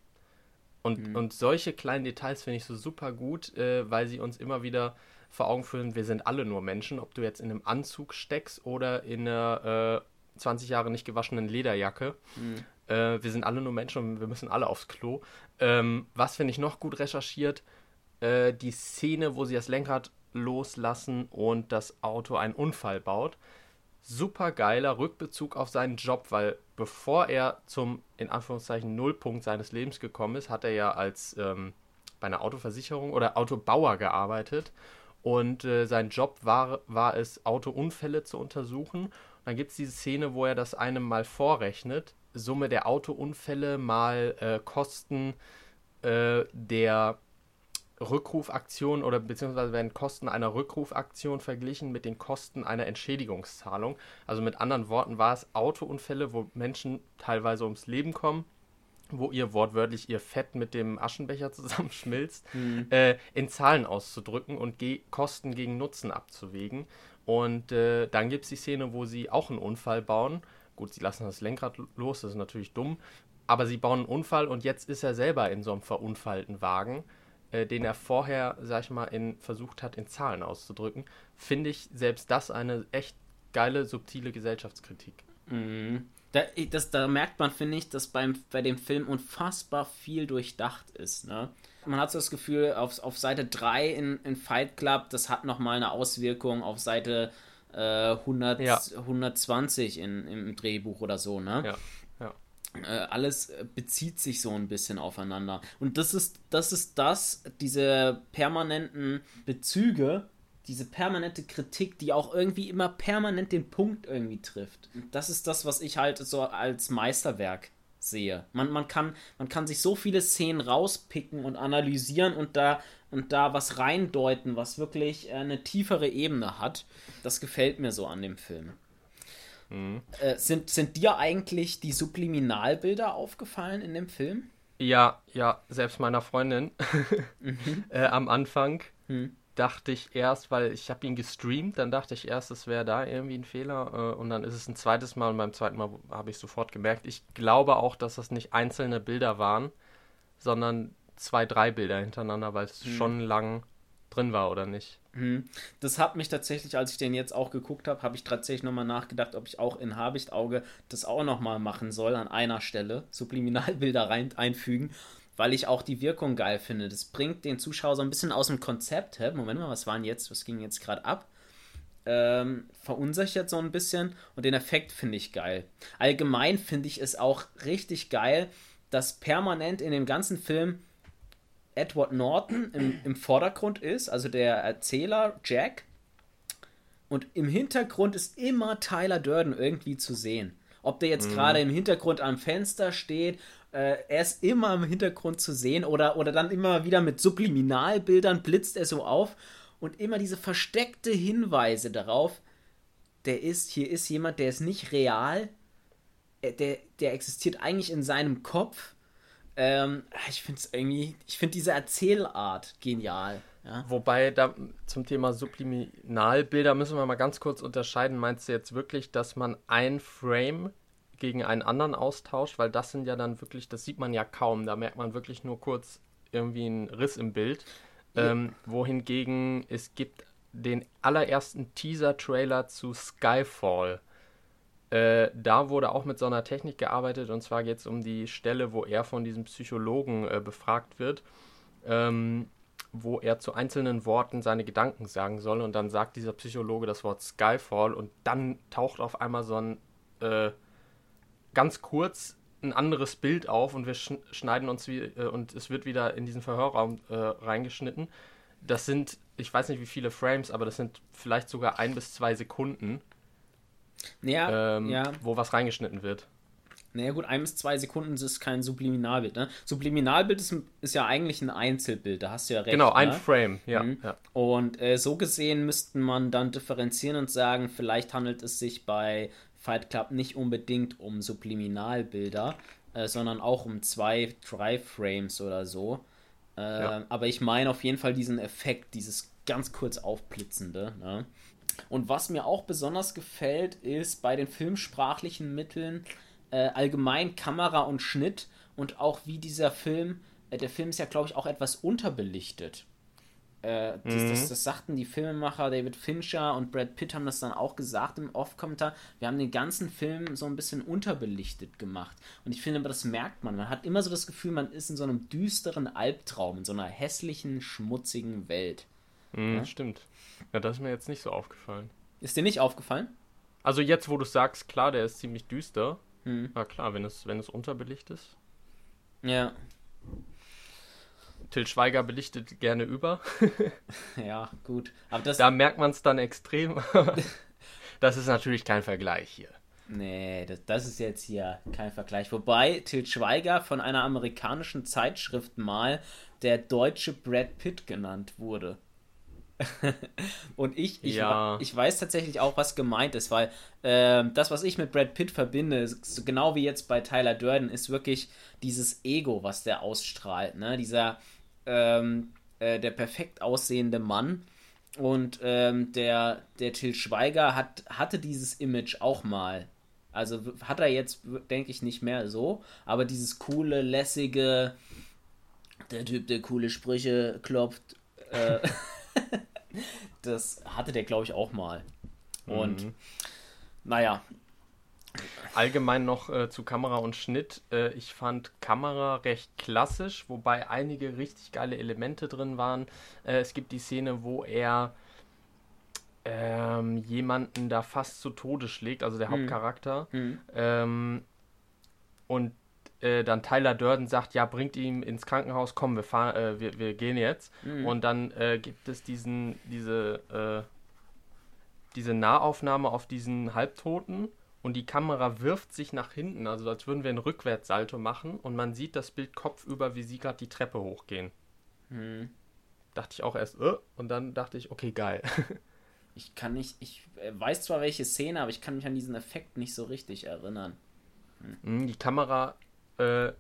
Und, mhm. und solche kleinen Details finde ich so super gut, äh, weil sie uns immer wieder vor Augen führen, wir sind alle nur Menschen, ob du jetzt in einem Anzug steckst oder in einer 20 äh, Jahre nicht gewaschenen Lederjacke. Mhm. Äh, wir sind alle nur Menschen und wir müssen alle aufs Klo. Ähm, was finde ich noch gut recherchiert? äh, die Szene, wo sie das Lenkrad loslassen und das Auto einen Unfall baut. Super geiler Rückbezug auf seinen Job, weil bevor er zum, in Anführungszeichen, Nullpunkt seines Lebens gekommen ist, hat er ja als ähm, bei einer Autoversicherung oder Autobauer gearbeitet. Und äh, sein Job war, war es, Autounfälle zu untersuchen. Und dann gibt es diese Szene, wo er das einem mal vorrechnet. Summe der Autounfälle mal äh, Kosten äh, der Rückrufaktion oder beziehungsweise werden Kosten einer Rückrufaktion verglichen mit den Kosten einer Entschädigungszahlung. Also mit anderen Worten war es Autounfälle, wo Menschen teilweise ums Leben kommen, wo ihr wortwörtlich ihr Fett mit dem Aschenbecher (laughs) zusammenschmilzt, mhm. äh, in Zahlen auszudrücken und ge Kosten gegen Nutzen abzuwägen. Und äh, dann gibt es die Szene, wo sie auch einen Unfall bauen. Gut, sie lassen das Lenkrad los, das ist natürlich dumm. Aber sie bauen einen Unfall und jetzt ist er selber in so einem verunfallten Wagen äh, den er vorher, sag ich mal, in, versucht hat, in Zahlen auszudrücken, finde ich selbst das eine echt geile, subtile Gesellschaftskritik. Mhm. Da, das, da merkt man, finde ich, dass beim, bei dem Film unfassbar viel durchdacht ist. Ne? Man hat so das Gefühl, auf, auf Seite 3 in, in Fight Club, das hat nochmal eine Auswirkung auf Seite 100, ja. 120 in, im Drehbuch oder so. Ne? Ja. Äh, alles äh, bezieht sich so ein bisschen aufeinander. Und das ist, das ist das, diese permanenten Bezüge, diese permanente Kritik, die auch irgendwie immer permanent den Punkt irgendwie trifft. Das ist das, was ich halt so als Meisterwerk sehe. Man, man, kann, man kann sich so viele Szenen rauspicken und analysieren und da, und da was reindeuten, was wirklich eine tiefere Ebene hat. Das gefällt mir so an dem Film. Mhm. Äh, sind, sind dir eigentlich die Subliminalbilder aufgefallen in dem Film? Ja, ja, selbst meiner Freundin (laughs) mhm. äh, am Anfang mhm. dachte ich erst, weil ich habe ihn gestreamt, dann dachte ich erst, es wäre da irgendwie ein Fehler äh, und dann ist es ein zweites Mal und beim zweiten Mal habe ich sofort gemerkt. Ich glaube auch, dass das nicht einzelne Bilder waren, sondern zwei, drei Bilder hintereinander, weil es mhm. schon lang drin war oder nicht. Mhm. Das hat mich tatsächlich, als ich den jetzt auch geguckt habe, habe ich tatsächlich nochmal nachgedacht, ob ich auch in Habichtauge das auch nochmal machen soll an einer Stelle, Subliminalbilder rein einfügen, weil ich auch die Wirkung geil finde. Das bringt den Zuschauer so ein bisschen aus dem Konzept. Hä? Moment mal, was war denn jetzt? Was ging jetzt gerade ab? Ähm, verunsichert so ein bisschen und den Effekt finde ich geil. Allgemein finde ich es auch richtig geil, dass permanent in dem ganzen Film Edward Norton im, im Vordergrund ist, also der Erzähler Jack. Und im Hintergrund ist immer Tyler Durden irgendwie zu sehen. Ob der jetzt mhm. gerade im Hintergrund am Fenster steht, äh, er ist immer im Hintergrund zu sehen oder, oder dann immer wieder mit Subliminalbildern blitzt er so auf und immer diese versteckte Hinweise darauf, der ist, hier ist jemand, der ist nicht real, der, der existiert eigentlich in seinem Kopf ähm, ich finde es irgendwie, ich finde diese Erzählart genial. Ja? Wobei da zum Thema Subliminalbilder müssen wir mal ganz kurz unterscheiden. Meinst du jetzt wirklich, dass man ein Frame gegen einen anderen austauscht? Weil das sind ja dann wirklich, das sieht man ja kaum. Da merkt man wirklich nur kurz irgendwie einen Riss im Bild. Ja. Ähm, wohingegen es gibt den allerersten Teaser-Trailer zu Skyfall. Äh, da wurde auch mit so einer Technik gearbeitet und zwar geht es um die Stelle, wo er von diesem Psychologen äh, befragt wird, ähm, wo er zu einzelnen Worten seine Gedanken sagen soll und dann sagt dieser Psychologe das Wort Skyfall und dann taucht auf einmal so ein äh, ganz kurz ein anderes Bild auf und wir sch schneiden uns wie, äh, und es wird wieder in diesen Verhörraum äh, reingeschnitten. Das sind, ich weiß nicht wie viele Frames, aber das sind vielleicht sogar ein bis zwei Sekunden ja, ähm, ja. wo was reingeschnitten wird. Naja gut, ein bis zwei Sekunden ist kein Subliminalbild. Ne? Subliminalbild ist, ist, ja eigentlich ein Einzelbild, da hast du ja recht. Genau, ein ne? Frame, ja. Mhm. ja. Und äh, so gesehen müsste man dann differenzieren und sagen, vielleicht handelt es sich bei Fight Club nicht unbedingt um Subliminalbilder, äh, sondern auch um zwei, drei Frames oder so. Äh, ja. Aber ich meine auf jeden Fall diesen Effekt, dieses ganz kurz aufblitzende. Ne? Und was mir auch besonders gefällt, ist bei den filmsprachlichen Mitteln äh, allgemein Kamera und Schnitt und auch wie dieser Film, äh, der Film ist ja, glaube ich, auch etwas unterbelichtet. Äh, das, Mhm. das, das sagten die Filmemacher David Fincher und Brad Pitt haben das dann auch gesagt im Off-Kommentar. Wir haben den ganzen Film so ein bisschen unterbelichtet gemacht. Und ich finde, aber das merkt man. Man hat immer so das Gefühl, man ist in so einem düsteren Albtraum, in so einer hässlichen, schmutzigen Welt. Mhm, Stimmt. Ja, das ist mir jetzt nicht so aufgefallen. Ist dir nicht aufgefallen? Also jetzt, wo du sagst, klar, der ist ziemlich düster. Hm. Na klar, wenn es, wenn es unterbelichtet ist. Ja. Till Schweiger belichtet gerne über. (laughs) Ja, gut. Aber das. Da merkt man es dann extrem. (laughs) das ist natürlich kein Vergleich hier. Nee, das, das ist jetzt hier kein Vergleich. Wobei Til Schweiger von einer amerikanischen Zeitschrift mal der deutsche Brad Pitt genannt wurde. Und ich, ich, Ja. ich weiß tatsächlich auch, was gemeint ist, weil ähm, das, was ich mit Brad Pitt verbinde, ist, so genau wie jetzt bei Tyler Durden, ist wirklich dieses Ego, was der ausstrahlt. Ne? Dieser ähm, äh, der perfekt aussehende Mann. Und ähm, der, der Till Schweiger hat, hatte dieses Image auch mal. Also hat er jetzt, denke ich, nicht mehr so. Aber dieses coole, lässige, der Typ, der coole Sprüche klopft, äh, (laughs) (laughs) das hatte der, glaube ich, auch mal. Und Mhm. naja, Allgemein noch äh, zu Kamera und Schnitt. Äh, ich fand Kamera recht klassisch, wobei einige richtig geile Elemente drin waren. Äh, es gibt die Szene, wo er ähm, jemanden da fast zu Tode schlägt, also der Hauptcharakter. hm, Ähm, und äh, dann Tyler Durden sagt, ja, bringt ihn ins Krankenhaus, komm, wir fahren, äh, wir, wir gehen jetzt. Mhm. Und dann äh, gibt es diesen, diese, äh, diese Nahaufnahme auf diesen Halbtoten und die Kamera wirft sich nach hinten, also als würden wir einen Rückwärtssalto machen und man sieht das Bild kopfüber, wie sie gerade die Treppe hochgehen. hm. Dachte ich auch erst, äh, und dann dachte ich, okay, geil. (laughs) ich kann nicht, ich äh, weiß zwar welche Szene, aber ich kann mich an diesen Effekt nicht so richtig erinnern. Mhm, Die Kamera äh,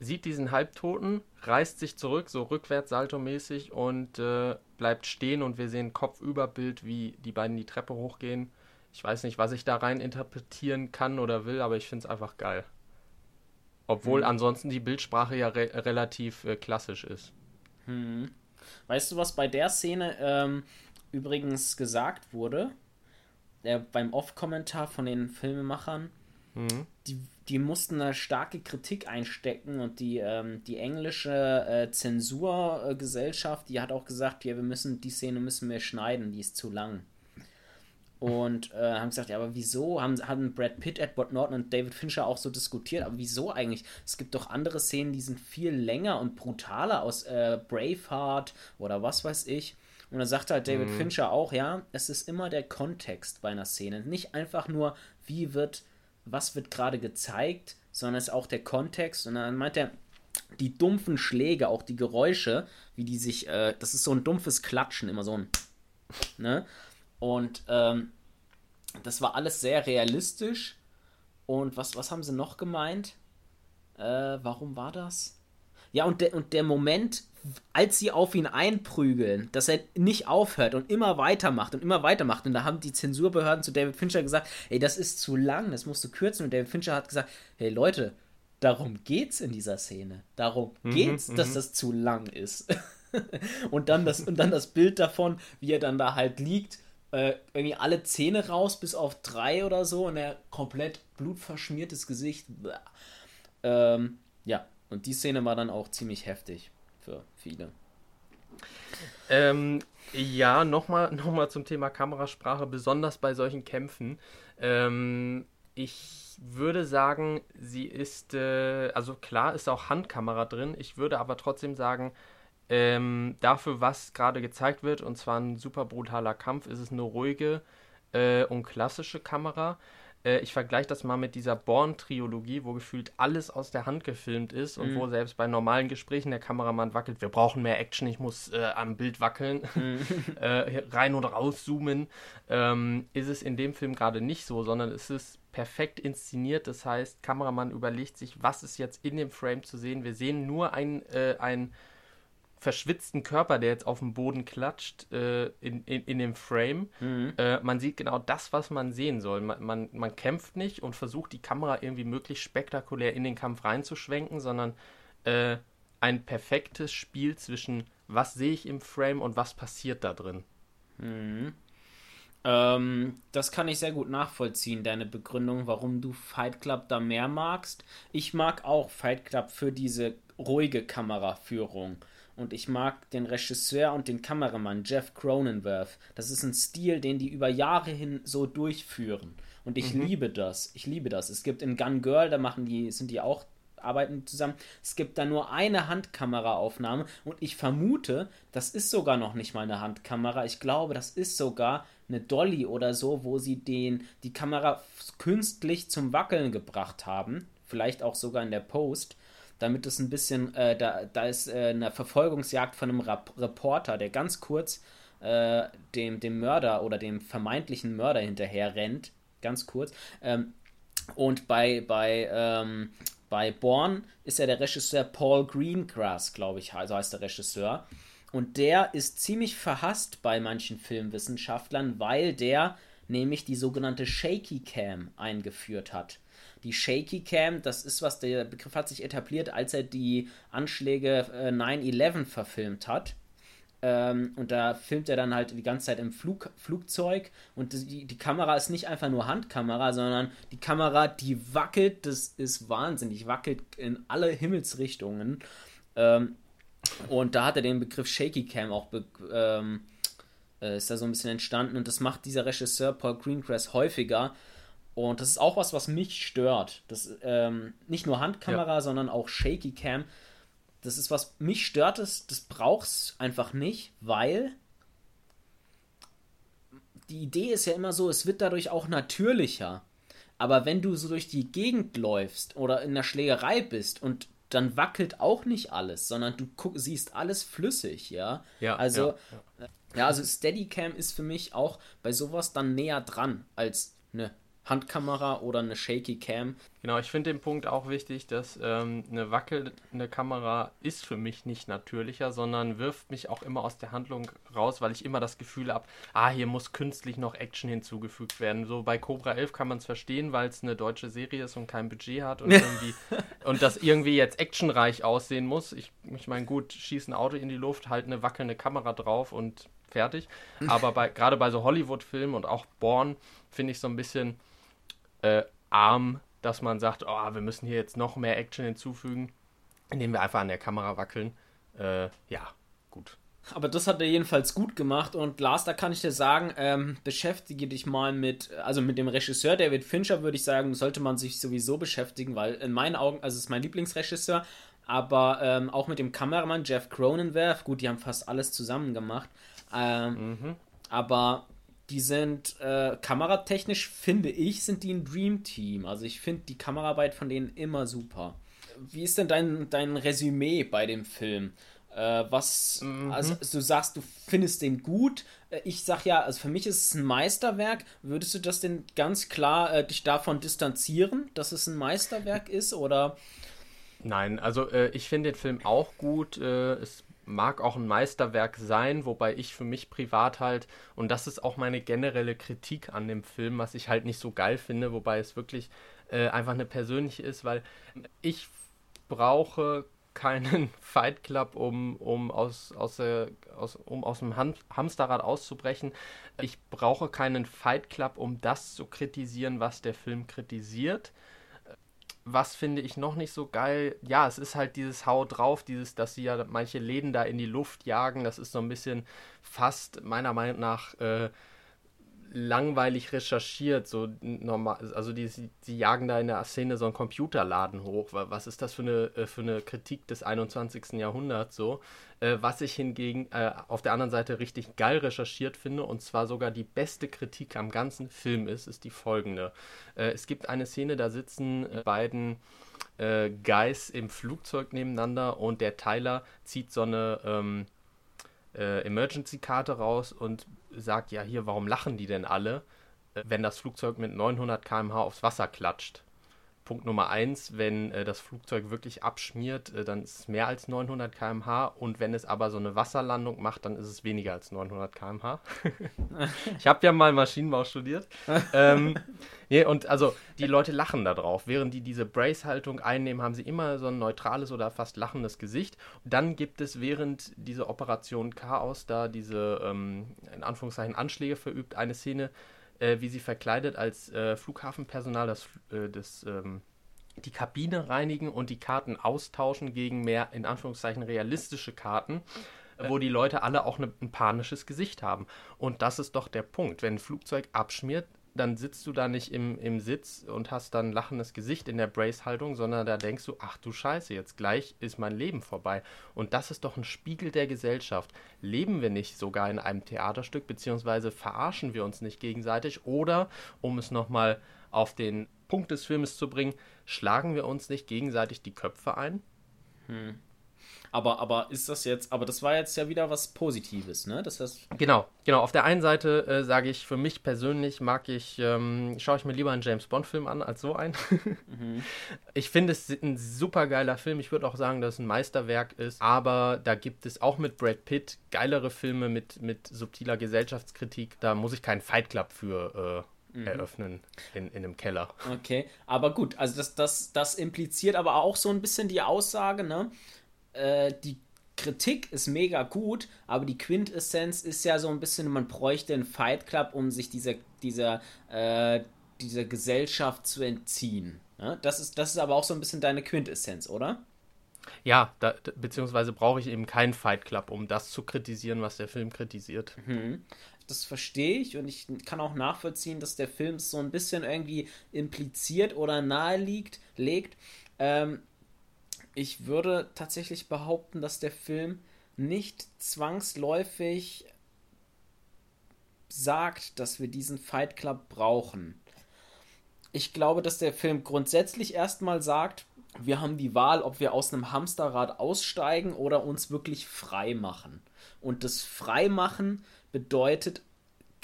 sieht diesen Halbtoten, reißt sich zurück, so rückwärts-salto-mäßig und äh, bleibt stehen und wir sehen Kopfüberbild, wie die beiden die Treppe hochgehen. Ich weiß nicht, was ich da rein interpretieren kann oder will, aber ich finde es einfach geil. Obwohl Mhm. ansonsten die Bildsprache ja re relativ äh, klassisch ist. Hm. Weißt du, was bei der Szene ähm, übrigens gesagt wurde? Der, beim Off-Kommentar von den Filmemachern, Mhm. die, die mussten eine starke Kritik einstecken und die, ähm, die englische äh, Zensurgesellschaft, die hat auch gesagt, ja, wir müssen, die Szene müssen wir schneiden, die ist zu lang. Und äh, haben gesagt, ja, aber wieso? Haben, haben Brad Pitt, Edward Norton und David Fincher auch so diskutiert, aber wieso eigentlich? Es gibt doch andere Szenen, die sind viel länger und brutaler aus äh, Braveheart oder was weiß ich. Und dann sagt halt David Fincher auch, ja, es ist immer der Kontext bei einer Szene. Nicht einfach nur, wie wird, was wird gerade gezeigt, sondern es ist auch der Kontext. Und dann meint er, die dumpfen Schläge, auch die Geräusche, wie die sich, äh, das ist so ein dumpfes Klatschen, immer so ein, ne? Und ähm, das war alles sehr realistisch. Und was, was haben sie noch gemeint? Äh, warum war das? Ja, und der, und der Moment, als sie auf ihn einprügeln, dass er nicht aufhört und immer weitermacht und immer weitermacht. Und da haben die Zensurbehörden zu David Fincher gesagt, ey, das ist zu lang, das musst du kürzen. Und David Fincher hat gesagt, hey Leute, darum geht's in dieser Szene. Darum geht's, dass das zu lang ist. (laughs) und, dann das, und dann das Bild davon, wie er dann da halt liegt, äh, irgendwie alle Zähne raus, bis auf drei oder so, und er komplett blutverschmiertes Gesicht. Ähm, ja, und die Szene war dann auch ziemlich heftig für viele. Ähm, ja, nochmal noch mal zum Thema Kamerasprache, besonders bei solchen Kämpfen. Ähm, ich würde sagen, sie ist, äh, also klar ist auch Handkamera drin, ich würde aber trotzdem sagen, ähm, dafür, was gerade gezeigt wird, und zwar ein super brutaler Kampf, ist es eine ruhige äh, und klassische Kamera. Äh, ich vergleiche das mal mit dieser Born-Trilogie, wo gefühlt alles aus der Hand gefilmt ist und wo selbst bei normalen Gesprächen der Kameramann wackelt. Wir brauchen mehr Action, ich muss äh, am Bild wackeln, (laughs) äh, rein und raus zoomen. Ähm, ist es in dem Film gerade nicht so, sondern es ist perfekt inszeniert. Das heißt, Kameramann überlegt sich, was ist jetzt in dem Frame zu sehen. Wir sehen nur ein, äh, ein verschwitzten Körper, der jetzt auf dem Boden klatscht, äh, in, in, in dem Frame. Äh, man sieht genau das, was man sehen soll. Man, man, man kämpft nicht und versucht, die Kamera irgendwie möglichst spektakulär in den Kampf reinzuschwenken, sondern äh, ein perfektes Spiel zwischen was sehe ich im Frame und was passiert da drin. Mhm. Ähm, das kann ich sehr gut nachvollziehen, deine Begründung, warum du Fight Club da mehr magst. Ich mag auch Fight Club für diese ruhige Kameraführung. Und ich mag den Regisseur und den Kameramann Jeff Cronenworth. Das ist ein Stil, den die über Jahre hin so durchführen. Und ich mhm. liebe das. Ich liebe das. Es gibt in Gun Girl, da machen die, sind die auch arbeiten zusammen. Es gibt da nur eine Handkameraaufnahme und ich vermute, das ist sogar noch nicht mal eine Handkamera. Ich glaube, das ist sogar eine Dolly oder so, wo sie den, die Kamera künstlich zum Wackeln gebracht haben. Vielleicht auch sogar in der Post. Damit es ein bisschen, äh, da, da ist äh, eine Verfolgungsjagd von einem Rap Reporter, der ganz kurz äh, dem, dem Mörder oder dem vermeintlichen Mörder hinterher rennt. Ganz kurz. Ähm, und bei, bei, ähm, bei Born ist ja der Regisseur Paul Greengrass, glaube ich, also heißt der Regisseur. Und der ist ziemlich verhasst bei manchen Filmwissenschaftlern, weil der nämlich die sogenannte Shaky Cam eingeführt hat. Die Shaky Cam, das ist was, der Begriff hat sich etabliert, als er die Anschläge äh, 9-11 verfilmt hat. Ähm, und da filmt er dann halt die ganze Zeit im Flug, Flugzeug und die, die Kamera ist nicht einfach nur Handkamera, sondern die Kamera, die wackelt, das ist wahnsinnig, wackelt in alle Himmelsrichtungen. Ähm, und da hat er den Begriff Shaky Cam auch ähm, äh, ist da so ein bisschen entstanden und das macht dieser Regisseur Paul Greengrass häufiger. Und das ist auch was, was mich stört. Das ähm, nicht nur Handkamera, ja. sondern auch Shaky Cam. Das ist was mich stört, das, das brauchst einfach nicht, weil die Idee ist ja immer so, es wird dadurch auch natürlicher. Aber wenn du so durch die Gegend läufst oder in der Schlägerei bist und dann wackelt auch nicht alles, sondern du guck, siehst alles flüssig, ja. Ja. Also, ja, ja. ja, also Steadicam ist für mich auch bei sowas dann näher dran als eine Handkamera oder eine Shaky Cam. Genau, ich finde den Punkt auch wichtig, dass ähm, eine wackelnde Kamera ist für mich nicht natürlicher, sondern wirft mich auch immer aus der Handlung raus, weil ich immer das Gefühl habe, ah, hier muss künstlich noch Action hinzugefügt werden. So bei Cobra 11 kann man es verstehen, weil es eine deutsche Serie ist und kein Budget hat und (laughs) irgendwie und das irgendwie jetzt actionreich aussehen muss. Ich, ich meine, gut, schieß ein Auto in die Luft, halt eine wackelnde Kamera drauf und fertig. (laughs) Aber bei, gerade bei so Hollywood-Filmen und auch Born finde ich so ein bisschen äh, arm, dass man sagt, oh, wir müssen hier jetzt noch mehr Action hinzufügen, indem wir einfach an der Kamera wackeln. Äh, ja, gut. Aber das hat er jedenfalls gut gemacht und Lars, da kann ich dir sagen, ähm, beschäftige dich mal mit, also mit dem Regisseur David Fincher würde ich sagen, sollte man sich sowieso beschäftigen, weil in meinen Augen, also ist mein Lieblingsregisseur, aber ähm, auch mit dem Kameramann Jeff Cronenworth, gut, die haben fast alles zusammen gemacht, ähm, mhm. aber die sind äh, kameratechnisch, finde ich, sind die ein Dream Team. Also ich finde die Kameraarbeit von denen immer super. Wie ist denn dein, dein Resümee bei dem Film? Äh, was, mhm. also du sagst, du findest den gut. Äh, ich sag ja, also für mich ist es ein Meisterwerk. Würdest du das denn ganz klar äh, dich davon distanzieren, dass es ein Meisterwerk ist oder? Nein, also äh, ich finde den Film auch gut. Äh, es mag auch ein Meisterwerk sein, wobei ich für mich privat halt, und das ist auch meine generelle Kritik an dem Film, was ich halt nicht so geil finde, wobei es wirklich äh, einfach eine persönliche ist, weil ich brauche keinen (laughs) Fight Club, um, um, aus, aus, der, aus, um aus dem Ham Hamsterrad auszubrechen. Ich brauche keinen Fight Club, um das zu kritisieren, was der Film kritisiert was finde ich noch nicht so geil? Ja, es ist halt dieses Hau drauf, dieses, dass sie ja manche Läden da in die Luft jagen. Das ist so ein bisschen fast meiner Meinung nach äh, langweilig recherchiert. So normal, also die, die jagen da in der Szene so einen Computerladen hoch. Was ist das für eine, äh, für eine Kritik des 21. Jahrhunderts so? Äh, was ich hingegen äh, auf der anderen Seite richtig geil recherchiert finde, und zwar sogar die beste Kritik am ganzen Film ist, ist die folgende. Äh, es gibt eine Szene, da sitzen äh, beiden äh, Guys im Flugzeug nebeneinander und der Tyler zieht so eine ähm, Emergency-Karte raus und sagt, ja hier, warum lachen die denn alle, äh, wenn das Flugzeug mit 900 km/h aufs Wasser klatscht? Punkt Nummer eins, wenn äh, das Flugzeug wirklich abschmiert, äh, dann ist es mehr als 900 km/h und wenn es aber so eine Wasserlandung macht, dann ist es weniger als 900 km/h. (laughs) ich habe ja mal Maschinenbau studiert. ähm, nee, und also die Leute lachen da drauf. Während die diese Brace-Haltung einnehmen, haben sie immer so ein neutrales oder fast lachendes Gesicht. Und dann gibt es während dieser Operation Chaos da diese, ähm, in Anführungszeichen, Anschläge verübt, eine Szene, äh, wie sie verkleidet als äh, Flughafenpersonal das, äh, das, ähm, die Kabine reinigen und die Karten austauschen gegen mehr, in Anführungszeichen, realistische Karten, wo die Leute alle auch ne, ein panisches Gesicht haben. Und das ist doch der Punkt. Wenn ein Flugzeug abschmiert, dann sitzt du da nicht im, im Sitz und hast dann ein lachendes Gesicht in der Brace-Haltung, sondern da denkst du, ach du Scheiße, jetzt gleich ist mein Leben vorbei. Und das ist doch ein Spiegel der Gesellschaft. Leben wir nicht sogar in einem Theaterstück, beziehungsweise verarschen wir uns nicht gegenseitig? Oder, um es nochmal auf den Punkt des Filmes zu bringen, schlagen wir uns nicht gegenseitig die Köpfe ein? Hm. Aber, aber ist das jetzt, aber das war jetzt ja wieder was Positives, ne? Das heißt genau, genau. Auf der einen Seite äh, sage ich, für mich persönlich mag ich, ähm, schaue ich mir lieber einen James Bond-Film an als so einen. (laughs) mhm. Ich finde es ein super geiler Film. Ich würde auch sagen, dass es ein Meisterwerk ist. Aber da gibt es auch mit Brad Pitt geilere Filme mit, mit subtiler Gesellschaftskritik. Da muss ich keinen Fight Club für. Äh, Mhm. eröffnen in, in einem Keller. Okay, aber gut, also das, das, das impliziert aber auch so ein bisschen die Aussage, ne? Äh, die Kritik ist mega gut, aber die Quintessenz ist ja so ein bisschen, man bräuchte einen Fight Club, um sich dieser, dieser, äh, dieser Gesellschaft zu entziehen. Ja? Das, ist, das ist aber auch so ein bisschen deine Quintessenz, oder? Ja, da, beziehungsweise brauche ich eben keinen Fight Club, um das zu kritisieren, was der Film kritisiert. Mhm. Das verstehe ich und ich kann auch nachvollziehen, dass der Film so ein bisschen irgendwie impliziert oder nahe liegt, legt. Ähm, ich würde tatsächlich behaupten, dass der Film nicht zwangsläufig sagt, dass wir diesen Fight Club brauchen. Ich glaube, dass der Film grundsätzlich erstmal sagt, wir haben die Wahl, ob wir aus einem Hamsterrad aussteigen oder uns wirklich frei machen. Und das Freimachen bedeutet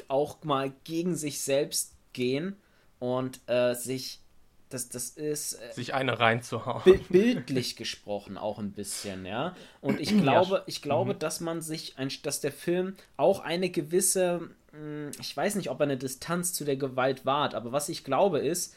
auch mal gegen sich selbst gehen und äh, sich das, das ist. Äh, Sich eine reinzuhauen. Bild, bildlich gesprochen auch ein bisschen, ja. Und ich glaube, ich glaube, mhm. dass man sich, ein, dass der Film auch eine gewisse, hm, ich weiß nicht, ob er eine Distanz zu der Gewalt wahrt, aber was ich glaube ist,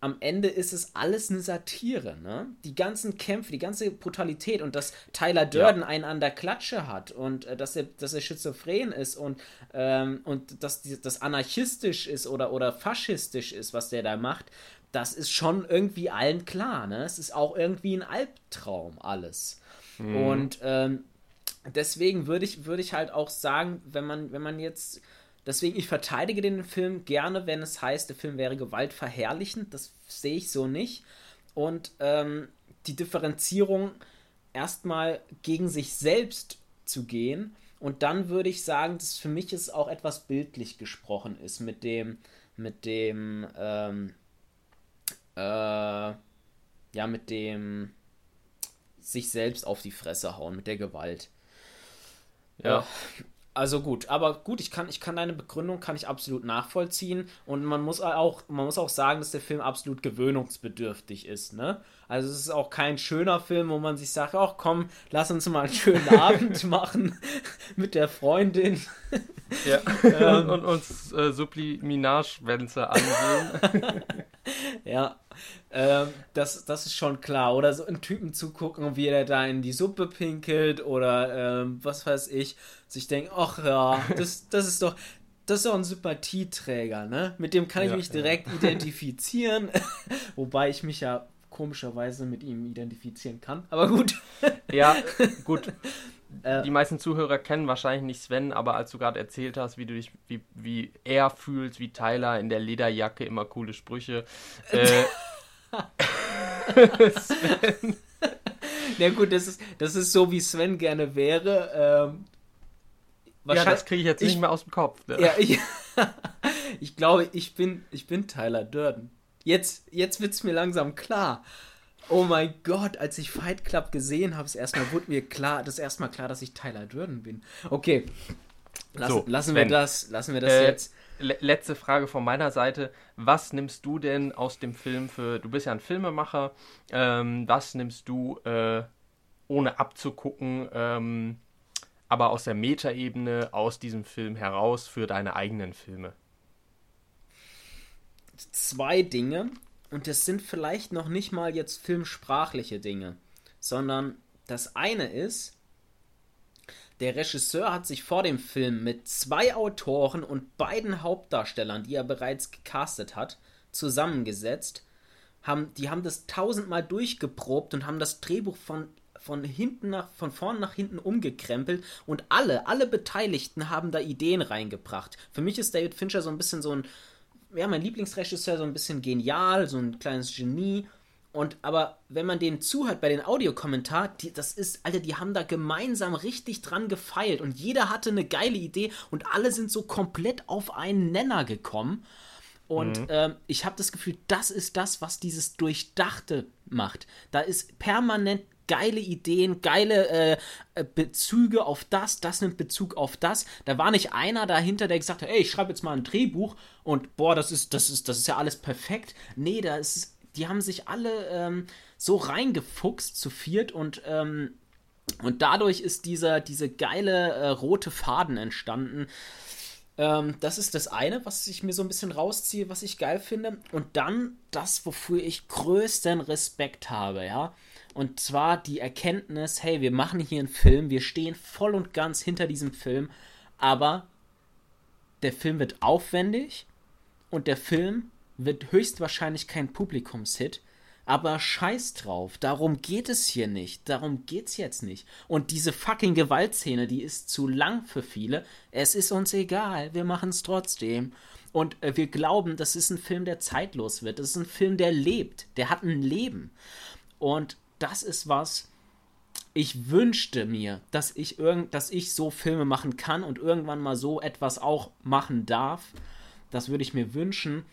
am Ende ist es alles eine Satire, ne? Die ganzen Kämpfe, die ganze Brutalität und dass Tyler Durden ja. einen an der Klatsche hat und äh, dass, er, dass er schizophren ist und, ähm, und dass das anarchistisch ist oder, oder faschistisch ist, was der da macht, das ist schon irgendwie allen klar, ne? Es ist auch irgendwie ein Albtraum alles. Mhm. Und ähm, deswegen würde ich, würde ich halt auch sagen, wenn man, wenn man jetzt Deswegen, ich verteidige den Film gerne, wenn es heißt, der Film wäre gewaltverherrlichend. Das sehe ich so nicht. Und ähm, die Differenzierung erstmal gegen sich selbst zu gehen. Und dann würde ich sagen, dass für mich es auch etwas bildlich gesprochen ist mit dem, mit dem, ähm, äh, ja, mit dem sich selbst auf die Fresse hauen, mit der Gewalt. Ja. Äh, also gut, aber gut, ich kann, ich kann deine Begründung kann ich absolut nachvollziehen und man muss auch, man muss auch sagen, dass der Film absolut gewöhnungsbedürftig ist, ne? Also es ist auch kein schöner Film, wo man sich sagt, ach komm, lass uns mal einen schönen (laughs) Abend machen (laughs) mit der Freundin. Ja. (laughs) ähm, und, und uns äh, Subliminarschwänze ansehen. (laughs) ja. Ähm, das, das ist schon klar. Oder so einen Typen zugucken, wie er da in die Suppe pinkelt oder ähm, was weiß ich. Sich denken, ach ja, (laughs) das, das ist doch. Das ist doch ein Sympathieträger, ne? Mit dem kann ich ja, mich direkt ja. (laughs) identifizieren. Wobei ich mich ja komischerweise mit ihm identifizieren kann. Aber gut. ja, gut. Äh, die meisten Zuhörer kennen wahrscheinlich nicht Sven, aber als du gerade erzählt hast, wie du dich, wie, wie er fühlt, wie Tyler in der Lederjacke immer coole Sprüche. Äh, (laughs) Sven. Na gut, das ist, das ist so, wie Sven gerne wäre. Ähm, ja, das kriege ich jetzt nicht mehr aus dem Kopf. Ne? Ja, ich, (laughs) ich glaube, ich bin, ich bin Tyler Durden. Jetzt, jetzt wird es mir langsam klar. Oh mein Gott, als ich Fight Club gesehen habe, erstmal wurde mir klar, das erstmal klar, dass ich Tyler Durden bin. Okay. Lass, so, lassen wir das, lassen wir das äh, jetzt. le letzte Frage von meiner Seite. Was nimmst du denn aus dem Film für, du bist ja ein Filmemacher, ähm, was nimmst du, äh, ohne abzugucken, ähm, aber aus der Metaebene aus diesem Film heraus für deine eigenen Filme? Zwei Dinge und das sind vielleicht noch nicht mal jetzt filmsprachliche Dinge, sondern das eine ist, der Regisseur hat sich vor dem Film mit zwei Autoren und beiden Hauptdarstellern, die er bereits gecastet hat, zusammengesetzt. Haben, die haben das tausendmal durchgeprobt und haben das Drehbuch von, von hinten nach, von vorn nach hinten umgekrempelt und alle, alle Beteiligten haben da Ideen reingebracht. Für mich ist David Fincher so ein bisschen so ein, ja, mein Lieblingsregisseur, so ein bisschen genial, so ein kleines Genie und aber wenn man denen zuhört bei den Audiokommentar, die, das ist, Alter, die haben da gemeinsam richtig dran gefeilt und jeder hatte eine geile Idee und alle sind so komplett auf einen Nenner gekommen. Und mhm. ähm, ich habe das Gefühl, das ist das, was dieses Durchdachte macht. Da ist permanent geile Ideen, geile äh, äh Bezüge auf das, das nimmt Bezug auf das. Da war nicht einer dahinter, der gesagt hat, ey, ich schreibe jetzt mal ein Drehbuch und boah, das ist, das ist, das ist ja alles perfekt. Nee, da ist die haben sich alle ähm, so reingefuchst zu viert und ähm, und dadurch ist dieser diese geile äh, rote Faden entstanden. Ähm, das ist das eine, was ich mir so ein bisschen rausziehe, was ich geil finde. Und dann das, wofür ich größten Respekt habe, ja. Und zwar die Erkenntnis, hey, wir machen hier einen Film, wir stehen voll und ganz hinter diesem Film, aber der Film wird aufwendig und der Film wird höchstwahrscheinlich kein Publikumshit. Aber scheiß drauf, darum geht es hier nicht. Darum geht's jetzt nicht. Und diese fucking Gewaltszene, die ist zu lang für viele. Es ist uns egal, wir machen's trotzdem. Und äh, wir glauben, das ist ein Film, der zeitlos wird. Das ist ein Film, der lebt. Der hat ein Leben. Und das ist was, ich wünschte mir, dass ich irgend, dass ich so Filme machen kann und irgendwann mal so etwas auch machen darf. Das würde ich mir wünschen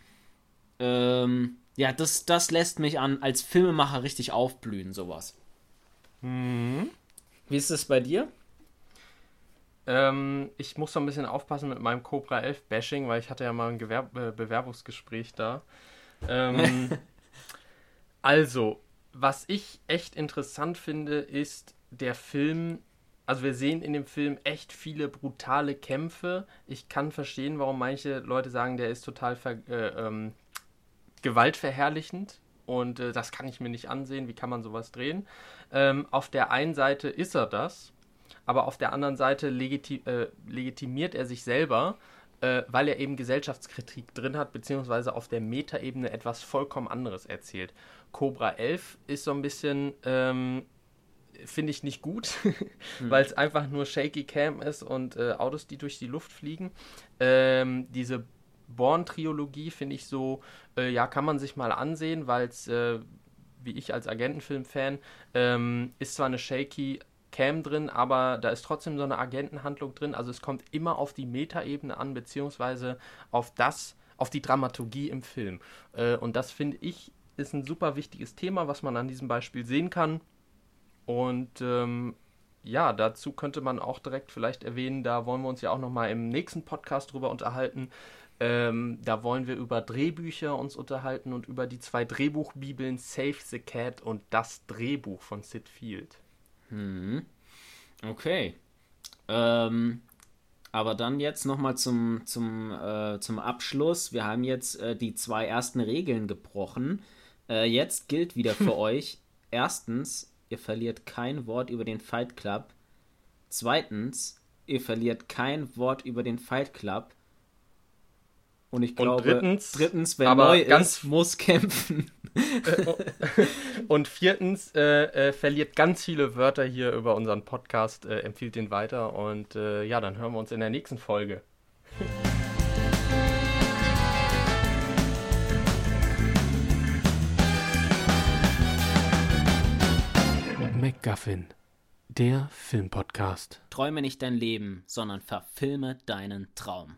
ähm, ja, das, das lässt mich an als Filmemacher richtig aufblühen, sowas. Mhm. Wie ist es bei dir? Ähm, ich muss so ein bisschen aufpassen mit meinem Cobra 11 Bashing, weil ich hatte ja mal ein Gewerb äh, Bewerbungsgespräch da. Ähm, (laughs) also, was ich echt interessant finde, ist der Film. Also wir sehen in dem Film echt viele brutale Kämpfe. Ich kann verstehen, warum manche Leute sagen, der ist total ver äh, ähm, gewaltverherrlichend und äh, das kann ich mir nicht ansehen. Wie kann man sowas drehen? Ähm, auf der einen Seite ist er das, aber auf der anderen Seite legiti äh, legitimiert er sich selber, äh, weil er eben Gesellschaftskritik drin hat, beziehungsweise auf der Metaebene etwas vollkommen anderes erzählt. Cobra 11 ist so ein bisschen. Ähm, Finde ich nicht gut, (laughs) hm. weil es einfach nur Shaky Cam ist und äh, Autos, die durch die Luft fliegen. Ähm, diese Born-Trilogie finde ich so, äh, ja, kann man sich mal ansehen, weil es, äh, wie ich als Agentenfilm-Fan, ähm, ist zwar eine shaky Cam drin, aber da ist trotzdem so eine Agentenhandlung drin. Also es kommt immer auf die Metaebene an, beziehungsweise auf das, auf die Dramaturgie im Film. Äh, und das finde ich ist ein super wichtiges Thema, was man an diesem Beispiel sehen kann. Und ähm, ja, dazu könnte man auch direkt vielleicht erwähnen, da wollen wir uns ja auch nochmal im nächsten Podcast drüber unterhalten, ähm, da wollen wir über Drehbücher uns unterhalten und über die zwei Drehbuchbibeln Save the Cat und das Drehbuch von Sid Field. Hm. Okay. Ähm, aber dann jetzt nochmal zum, zum, äh, zum Abschluss. Wir haben jetzt äh, die zwei ersten Regeln gebrochen. Äh, jetzt gilt wieder für (laughs) euch. Erstens, ihr verliert kein Wort über den Fight Club. Zweitens, ihr verliert kein Wort über den Fight Club. Und ich glaube, und drittens, drittens wer neu ist, muss kämpfen. (laughs) und viertens, äh, äh, verliert ganz viele Wörter hier über unseren Podcast, äh, empfiehlt den weiter und äh, ja, dann hören wir uns in der nächsten Folge. MacGuffin, der Filmpodcast. Träume nicht dein Leben, sondern verfilme deinen Traum.